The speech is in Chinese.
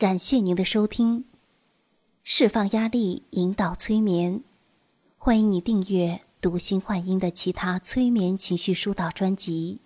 感谢您的收听，释放压力，引导催眠，欢迎你订阅读心幻音的其他催眠情绪疏导专辑。